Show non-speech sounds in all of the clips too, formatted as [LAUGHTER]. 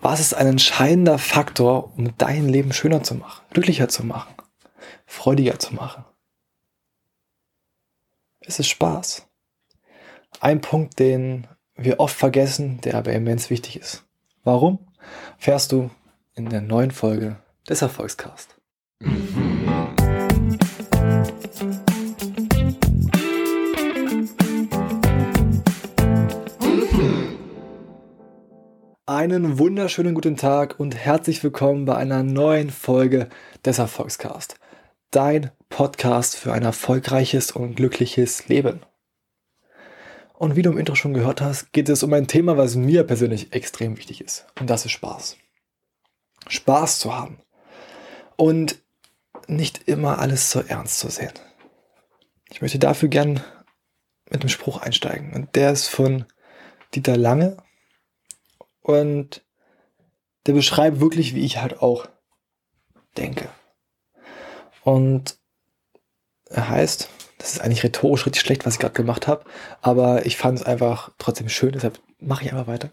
Was ist ein entscheidender Faktor, um dein Leben schöner zu machen, glücklicher zu machen, freudiger zu machen? Es ist Spaß. Ein Punkt, den wir oft vergessen, der aber immens wichtig ist. Warum? Fährst du in der neuen Folge des Erfolgscast. Einen wunderschönen guten Tag und herzlich willkommen bei einer neuen Folge des Erfolgscast. Dein Podcast für ein erfolgreiches und glückliches Leben. Und wie du im Intro schon gehört hast, geht es um ein Thema, was mir persönlich extrem wichtig ist. Und das ist Spaß. Spaß zu haben. Und nicht immer alles so ernst zu sehen. Ich möchte dafür gern mit einem Spruch einsteigen. Und der ist von Dieter Lange und der beschreibt wirklich, wie ich halt auch denke. Und er heißt, das ist eigentlich rhetorisch richtig schlecht, was ich gerade gemacht habe, aber ich fand es einfach trotzdem schön, deshalb mache ich einfach weiter.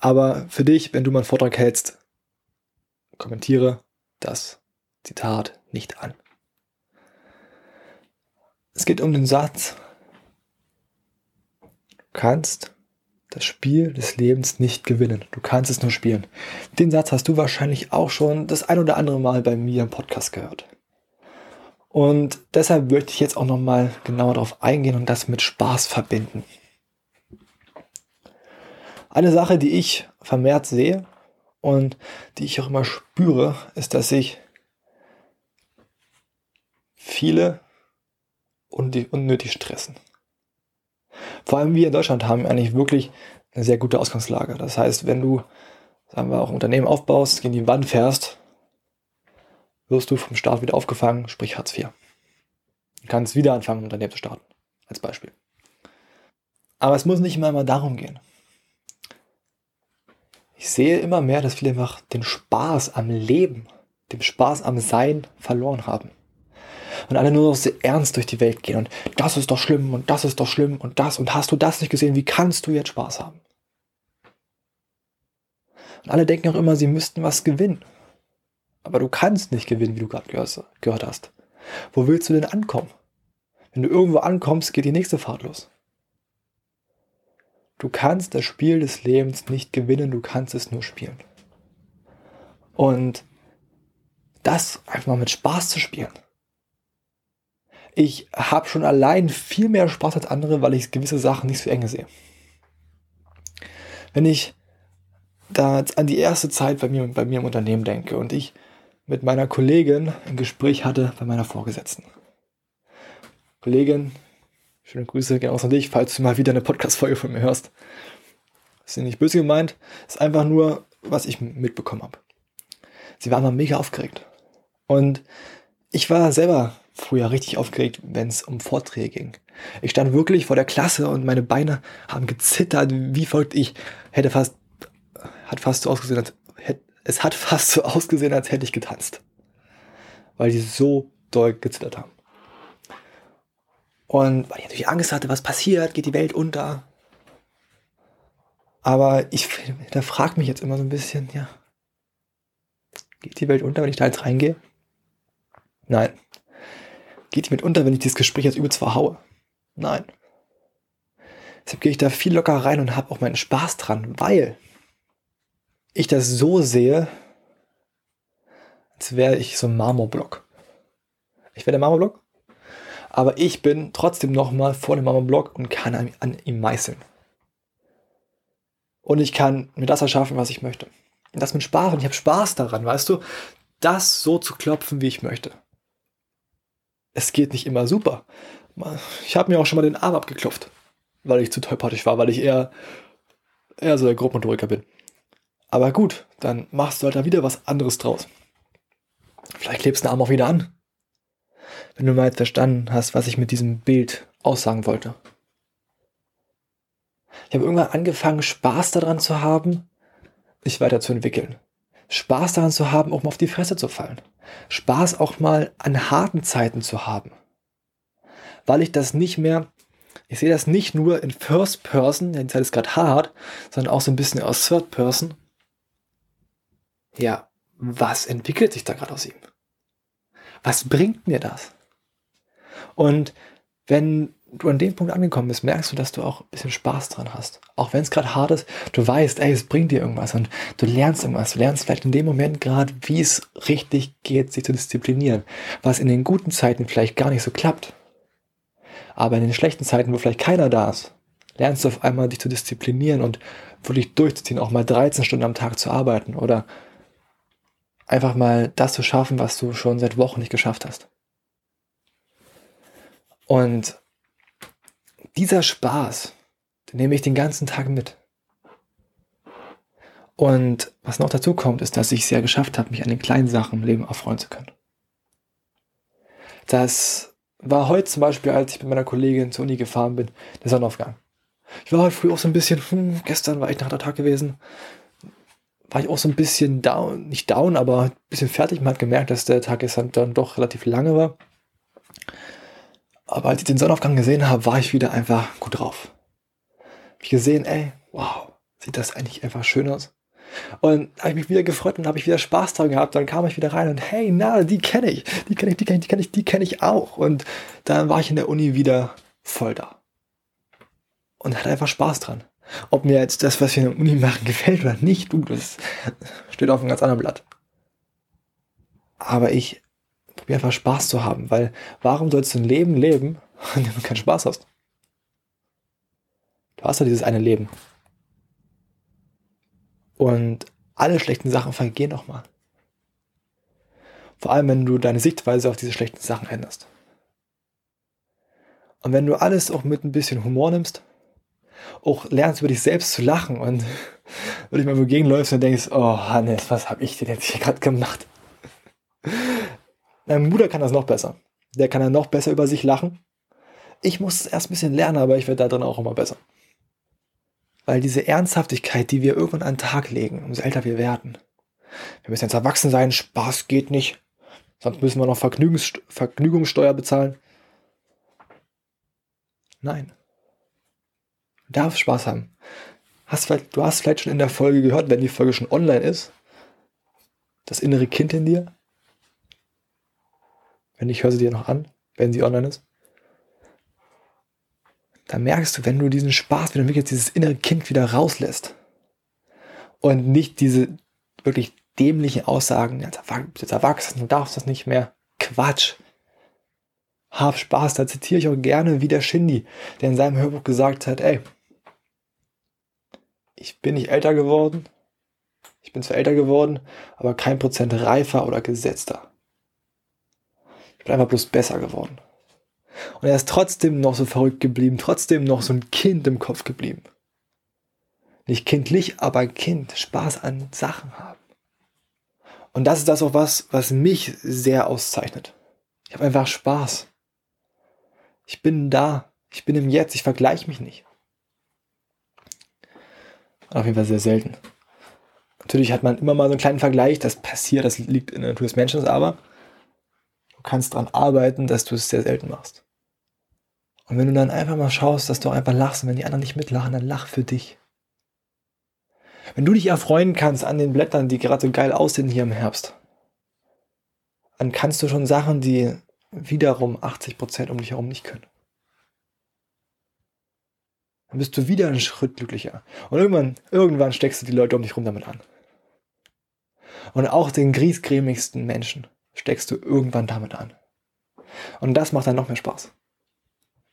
Aber für dich, wenn du mal einen Vortrag hältst, kommentiere das Zitat nicht an. Es geht um den Satz, du kannst das Spiel des Lebens nicht gewinnen. Du kannst es nur spielen. Den Satz hast du wahrscheinlich auch schon das ein oder andere Mal bei mir im Podcast gehört. Und deshalb möchte ich jetzt auch nochmal genauer darauf eingehen und das mit Spaß verbinden. Eine Sache, die ich vermehrt sehe und die ich auch immer spüre, ist, dass sich viele unnötig stressen. Vor allem wir in Deutschland haben eigentlich wirklich eine sehr gute Ausgangslage. Das heißt, wenn du, sagen wir, auch ein Unternehmen aufbaust, gegen die Wand fährst, wirst du vom Staat wieder aufgefangen, sprich Hartz IV. Du kannst wieder anfangen, ein Unternehmen zu starten, als Beispiel. Aber es muss nicht immer mal darum gehen. Ich sehe immer mehr, dass viele einfach den Spaß am Leben, den Spaß am Sein verloren haben und alle nur noch sehr ernst durch die Welt gehen und das ist doch schlimm und das ist doch schlimm und das und hast du das nicht gesehen, wie kannst du jetzt Spaß haben? Und alle denken auch immer, sie müssten was gewinnen. Aber du kannst nicht gewinnen, wie du gerade gehört hast. Wo willst du denn ankommen? Wenn du irgendwo ankommst, geht die nächste Fahrt los. Du kannst das Spiel des Lebens nicht gewinnen, du kannst es nur spielen. Und das einfach mal mit Spaß zu spielen ich habe schon allein viel mehr Spaß als andere, weil ich gewisse Sachen nicht so eng sehe. Wenn ich da an die erste Zeit bei mir, bei mir im Unternehmen denke und ich mit meiner Kollegin ein Gespräch hatte bei meiner Vorgesetzten. Kollegin, schöne Grüße gehen aus an dich, falls du mal wieder eine Podcast-Folge von mir hörst. Das ist nicht böse gemeint, ist einfach nur, was ich mitbekommen habe. Sie war immer mega aufgeregt. Und ich war selber früher richtig aufgeregt, wenn es um Vorträge ging. Ich stand wirklich vor der Klasse und meine Beine haben gezittert, wie folgt ich hätte fast, hat fast so ausgesehen, als hätte, es hat fast so ausgesehen, als hätte ich getanzt. Weil die so doll gezittert haben. Und weil ich natürlich Angst hatte, was passiert, geht die Welt unter. Aber ich [LAUGHS] fragt mich jetzt immer so ein bisschen, ja, geht die Welt unter, wenn ich da jetzt reingehe? Nein, geht die mit unter, wenn ich dieses Gespräch jetzt übelst verhaue? Nein. Deshalb gehe ich da viel locker rein und habe auch meinen Spaß dran, weil ich das so sehe, als wäre ich so ein Marmorblock. Ich wäre der Marmorblock, aber ich bin trotzdem nochmal vor dem Marmorblock und kann an, an ihm meißeln. Und ich kann mir das erschaffen, was ich möchte. Und das mit Spaß. Und ich habe Spaß daran, weißt du, das so zu klopfen, wie ich möchte es geht nicht immer super. Ich habe mir auch schon mal den Arm abgeklopft, weil ich zu tollpatschig war, weil ich eher, eher so der Grobmotoriker bin. Aber gut, dann machst du halt da wieder was anderes draus. Vielleicht klebst du den Arm auch wieder an. Wenn du mal jetzt verstanden hast, was ich mit diesem Bild aussagen wollte. Ich habe irgendwann angefangen, Spaß daran zu haben, mich weiterzuentwickeln. Spaß daran zu haben, auch mal auf die Fresse zu fallen. Spaß auch mal an harten Zeiten zu haben. Weil ich das nicht mehr, ich sehe das nicht nur in First Person, ja, die Zeit ist gerade hart, sondern auch so ein bisschen aus Third Person. ja, was entwickelt sich da gerade aus ihm? Was bringt mir das? Und wenn du an dem Punkt angekommen bist, merkst du, dass du auch ein bisschen Spaß dran hast. Auch wenn es gerade hart ist, du weißt, ey, es bringt dir irgendwas und du lernst irgendwas. Du lernst vielleicht in dem Moment gerade, wie es richtig geht, sich zu disziplinieren. Was in den guten Zeiten vielleicht gar nicht so klappt. Aber in den schlechten Zeiten, wo vielleicht keiner da ist, lernst du auf einmal dich zu disziplinieren und wirklich durchzuziehen, auch mal 13 Stunden am Tag zu arbeiten oder einfach mal das zu schaffen, was du schon seit Wochen nicht geschafft hast. Und dieser Spaß, den nehme ich den ganzen Tag mit. Und was noch dazu kommt, ist, dass ich es ja geschafft habe, mich an den kleinen Sachen im Leben erfreuen zu können. Das war heute zum Beispiel, als ich mit meiner Kollegin zur Uni gefahren bin, der Sonnenaufgang. Ich war heute früh auch so ein bisschen, hm, gestern war ich nach der Tag gewesen, war ich auch so ein bisschen down, nicht down, aber ein bisschen fertig. Man hat gemerkt, dass der Tag gestern dann doch relativ lange war. Aber als ich den Sonnenaufgang gesehen habe, war ich wieder einfach gut drauf. Hab ich gesehen, ey, wow, sieht das eigentlich einfach schön aus. Und habe ich mich wieder gefreut und habe ich wieder Spaß dran gehabt. Dann kam ich wieder rein und hey, na, die kenne ich, die kenne ich, die kenne ich, die kenne ich, die kenne ich auch. Und dann war ich in der Uni wieder voll da. Und hatte einfach Spaß dran. Ob mir jetzt das, was wir in der Uni machen, [LAUGHS] gefällt oder nicht, du, das steht auf einem ganz anderen Blatt. Aber ich probiere einfach Spaß zu haben, weil warum sollst du ein Leben leben, [LAUGHS] in dem du keinen Spaß hast? Du hast ja dieses eine Leben. Und alle schlechten Sachen vergehen nochmal. Vor allem, wenn du deine Sichtweise auf diese schlechten Sachen änderst. Und wenn du alles auch mit ein bisschen Humor nimmst, auch lernst über dich selbst zu lachen und [LAUGHS] wenn du mal gegenläufst und denkst, oh Hannes, was habe ich denn jetzt hier gerade gemacht? Mein Bruder kann das noch besser. Der kann ja noch besser über sich lachen. Ich muss es erst ein bisschen lernen, aber ich werde da drin auch immer besser. Weil diese Ernsthaftigkeit, die wir irgendwann an den Tag legen, umso älter wir werden. Wir müssen jetzt erwachsen sein, Spaß geht nicht. Sonst müssen wir noch Vergnügungs Vergnügungssteuer bezahlen. Nein. Du darfst Spaß haben. Hast du hast vielleicht schon in der Folge gehört, wenn die Folge schon online ist, das innere Kind in dir, wenn ich höre sie dir noch an, wenn sie online ist, dann merkst du, wenn du diesen Spaß wieder entwickelst, dieses innere Kind wieder rauslässt und nicht diese wirklich dämlichen Aussagen, jetzt erwachsen, du darfst das nicht mehr. Quatsch. Hab Spaß, da zitiere ich auch gerne wieder Shindy, der in seinem Hörbuch gesagt hat, ey, ich bin nicht älter geworden, ich bin zwar älter geworden, aber kein Prozent reifer oder gesetzter bin einfach bloß besser geworden. Und er ist trotzdem noch so verrückt geblieben, trotzdem noch so ein Kind im Kopf geblieben. Nicht kindlich, aber Kind, Spaß an Sachen haben. Und das ist das auch was, was mich sehr auszeichnet. Ich habe einfach Spaß. Ich bin da, ich bin im Jetzt, ich vergleiche mich nicht. Auf jeden Fall sehr selten. Natürlich hat man immer mal so einen kleinen Vergleich, das passiert, das liegt in der Natur des Menschen, aber kannst daran arbeiten, dass du es sehr selten machst. Und wenn du dann einfach mal schaust, dass du einfach lachst und wenn die anderen nicht mitlachen, dann lach für dich. Wenn du dich erfreuen kannst an den Blättern, die gerade so geil aussehen hier im Herbst, dann kannst du schon Sachen, die wiederum 80% um dich herum nicht können. Dann bist du wieder einen Schritt glücklicher. Und irgendwann, irgendwann steckst du die Leute um dich herum damit an. Und auch den griesgrämigsten Menschen steckst du irgendwann damit an. Und das macht dann noch mehr Spaß.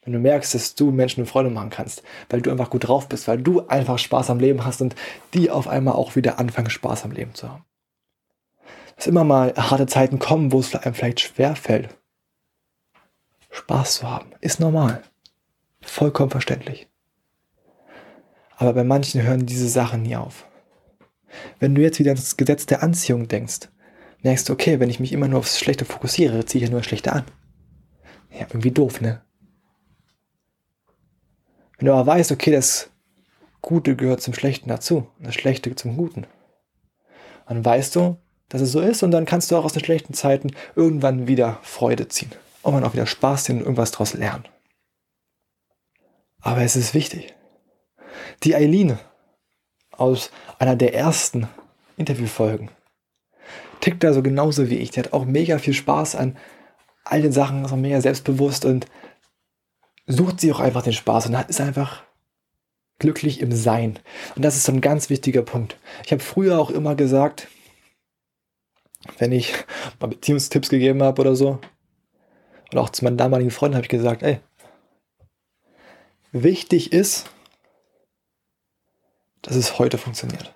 Wenn du merkst, dass du Menschen eine Freude machen kannst, weil du einfach gut drauf bist, weil du einfach Spaß am Leben hast und die auf einmal auch wieder anfangen, Spaß am Leben zu haben. Dass immer mal harte Zeiten kommen, wo es einem vielleicht schwer fällt. Spaß zu haben, ist normal. Vollkommen verständlich. Aber bei manchen hören diese Sachen nie auf. Wenn du jetzt wieder ans Gesetz der Anziehung denkst, merkst du, okay, wenn ich mich immer nur aufs Schlechte fokussiere, ziehe ich ja nur das Schlechte an. Ja, irgendwie doof, ne? Wenn du aber weißt, okay, das Gute gehört zum Schlechten dazu das Schlechte zum Guten, dann weißt du, dass es so ist und dann kannst du auch aus den schlechten Zeiten irgendwann wieder Freude ziehen. Und man auch wieder Spaß ziehen und irgendwas daraus lernen. Aber es ist wichtig. Die Eileen aus einer der ersten Interviewfolgen tickt da so genauso wie ich. Die hat auch mega viel Spaß an all den Sachen, ist auch mega selbstbewusst und sucht sie auch einfach den Spaß und ist einfach glücklich im Sein. Und das ist so ein ganz wichtiger Punkt. Ich habe früher auch immer gesagt, wenn ich mal Beziehungstipps gegeben habe oder so, und auch zu meinen damaligen Freunden habe ich gesagt, ey, wichtig ist, dass es heute funktioniert.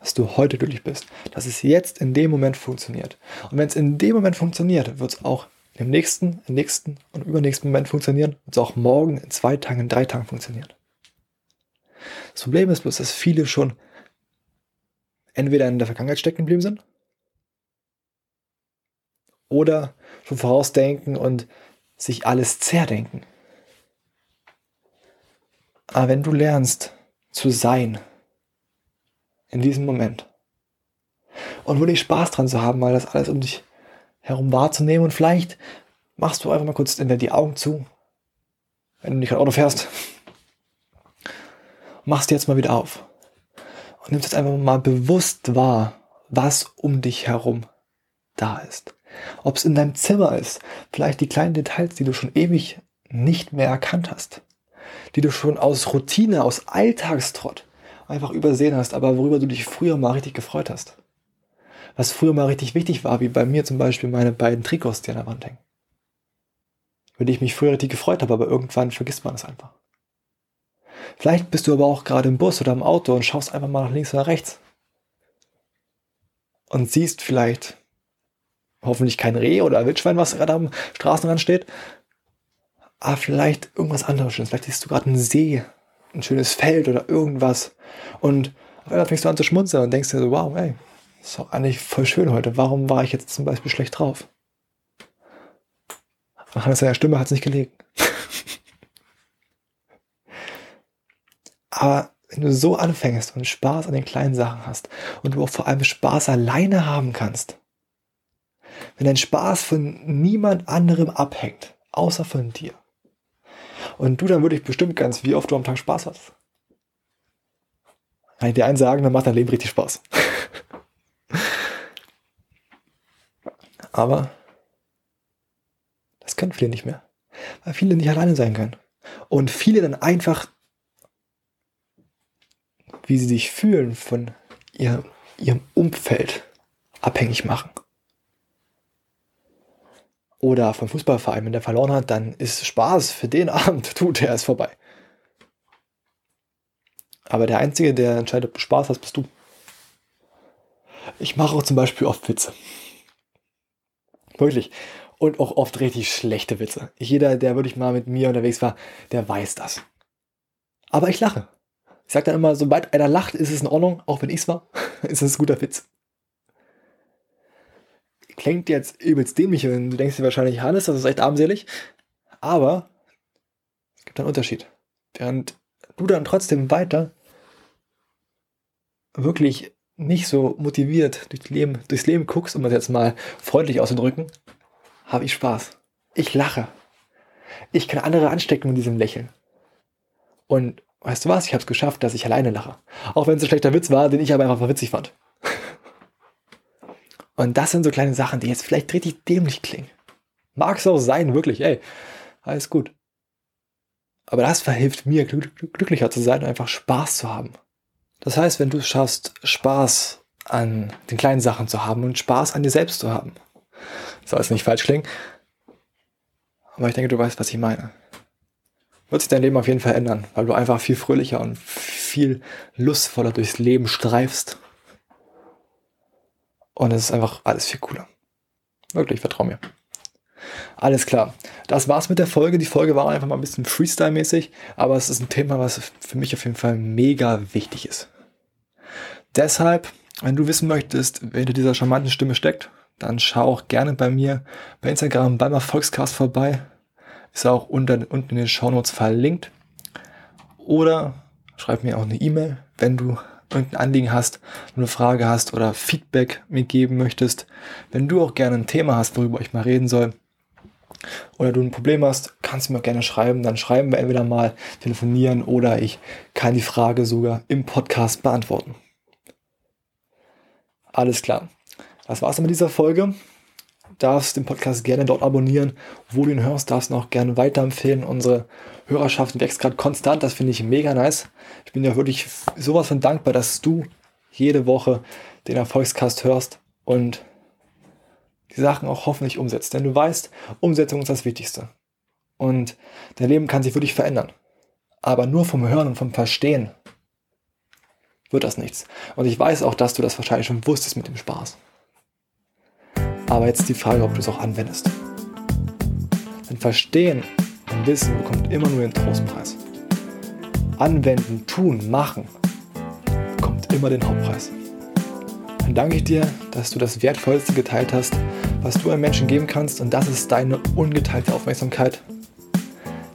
Dass du heute glücklich bist. Dass es jetzt in dem Moment funktioniert. Und wenn es in dem Moment funktioniert, wird es auch im nächsten, im nächsten und übernächsten Moment funktionieren. Es auch morgen, in zwei Tagen, in drei Tagen funktionieren. Das Problem ist bloß, dass viele schon entweder in der Vergangenheit stecken geblieben sind oder schon vorausdenken und sich alles zerdenken. Aber wenn du lernst zu sein in diesem Moment und wirklich Spaß dran zu haben, mal das alles um dich herum wahrzunehmen und vielleicht machst du einfach mal kurz die Augen zu, wenn du nicht ein Auto fährst machst jetzt mal wieder auf und nimmst jetzt einfach mal bewusst wahr, was um dich herum da ist. Ob es in deinem Zimmer ist, vielleicht die kleinen Details, die du schon ewig nicht mehr erkannt hast, die du schon aus Routine, aus Alltagstrott einfach übersehen hast, aber worüber du dich früher mal richtig gefreut hast. Was früher mal richtig wichtig war, wie bei mir zum Beispiel meine beiden Trikots, die an der Wand hängen. Über ich mich früher richtig gefreut habe, aber irgendwann vergisst man es einfach. Vielleicht bist du aber auch gerade im Bus oder im Auto und schaust einfach mal nach links oder rechts. Und siehst vielleicht hoffentlich kein Reh oder Wildschwein, was gerade am Straßenrand steht. Aber vielleicht irgendwas anderes Schönes. Vielleicht siehst du gerade einen See, ein schönes Feld oder irgendwas. Und auf einmal fängst du an zu schmunzeln und denkst dir so, wow, ey, ist doch eigentlich voll schön heute. Warum war ich jetzt zum Beispiel schlecht drauf? An seiner Stimme hat es nicht gelegen. [LAUGHS] Aber wenn du so anfängst und Spaß an den kleinen Sachen hast und du auch vor allem Spaß alleine haben kannst, wenn dein Spaß von niemand anderem abhängt, außer von dir, und du dann wirklich bestimmt kannst, wie oft du am Tag Spaß hast, kann ich dir eins sagen, dann macht dein Leben richtig Spaß. [LAUGHS] Aber das können viele nicht mehr, weil viele nicht alleine sein können. Und viele dann einfach wie sie sich fühlen, von ihr, ihrem Umfeld abhängig machen. Oder vom Fußballverein, wenn der verloren hat, dann ist Spaß für den [LAUGHS] Abend, tut der ist vorbei. Aber der Einzige, der entscheidet, ob du Spaß hast, bist du. Ich mache auch zum Beispiel oft Witze. Wirklich. Und auch oft richtig schlechte Witze. Jeder, der wirklich mal mit mir unterwegs war, der weiß das. Aber ich lache. Ich sage dann immer, sobald einer lacht, ist es in Ordnung, auch wenn ich es war, [LAUGHS] ist es ein guter Witz. Klingt jetzt übelst dämlich und du denkst dir wahrscheinlich, Hannes, das ist echt armselig. Aber es gibt einen Unterschied. Während du dann trotzdem weiter wirklich nicht so motiviert durch Leben, durchs Leben guckst, um das jetzt mal freundlich auszudrücken, habe ich Spaß. Ich lache. Ich kann andere anstecken mit diesem Lächeln. Und weißt du was, ich habe es geschafft, dass ich alleine lache. Auch wenn es ein schlechter Witz war, den ich aber einfach witzig fand. Und das sind so kleine Sachen, die jetzt vielleicht richtig dämlich klingen. Mag es auch sein, wirklich, ey, alles gut. Aber das verhilft mir, glücklicher zu sein und einfach Spaß zu haben. Das heißt, wenn du es schaffst, Spaß an den kleinen Sachen zu haben und Spaß an dir selbst zu haben, soll es nicht falsch klingen, aber ich denke, du weißt, was ich meine wird sich dein Leben auf jeden Fall ändern, weil du einfach viel fröhlicher und viel lustvoller durchs Leben streifst. Und es ist einfach alles viel cooler. Wirklich, vertrau mir. Alles klar. Das war's mit der Folge. Die Folge war einfach mal ein bisschen Freestyle-mäßig, aber es ist ein Thema, was für mich auf jeden Fall mega wichtig ist. Deshalb, wenn du wissen möchtest, wer hinter dieser charmanten Stimme steckt, dann schau auch gerne bei mir bei Instagram beim Erfolgscast vorbei. Ist auch unter, unten in den Shownotes verlinkt. Oder schreib mir auch eine E-Mail, wenn du irgendein Anliegen hast, eine Frage hast oder Feedback mir geben möchtest. Wenn du auch gerne ein Thema hast, worüber ich mal reden soll, oder du ein Problem hast, kannst du mir auch gerne schreiben. Dann schreiben wir entweder mal, telefonieren oder ich kann die Frage sogar im Podcast beantworten. Alles klar. Das war's dann mit dieser Folge. Darfst den Podcast gerne dort abonnieren, wo du ihn hörst, darfst ihn auch gerne weiterempfehlen. Unsere Hörerschaft wächst gerade konstant, das finde ich mega nice. Ich bin ja wirklich sowas von dankbar, dass du jede Woche den Erfolgscast hörst und die Sachen auch hoffentlich umsetzt. Denn du weißt, Umsetzung ist das Wichtigste. Und dein Leben kann sich wirklich verändern. Aber nur vom Hören und vom Verstehen wird das nichts. Und ich weiß auch, dass du das wahrscheinlich schon wusstest mit dem Spaß. Aber jetzt die Frage, ob du es auch anwendest. Denn Verstehen und Wissen bekommt immer nur den Trostpreis. Anwenden, tun, machen bekommt immer den Hauptpreis. Dann danke ich dir, dass du das Wertvollste geteilt hast, was du einem Menschen geben kannst und das ist deine ungeteilte Aufmerksamkeit.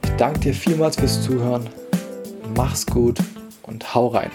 Ich danke dir vielmals fürs Zuhören. Mach's gut und hau rein.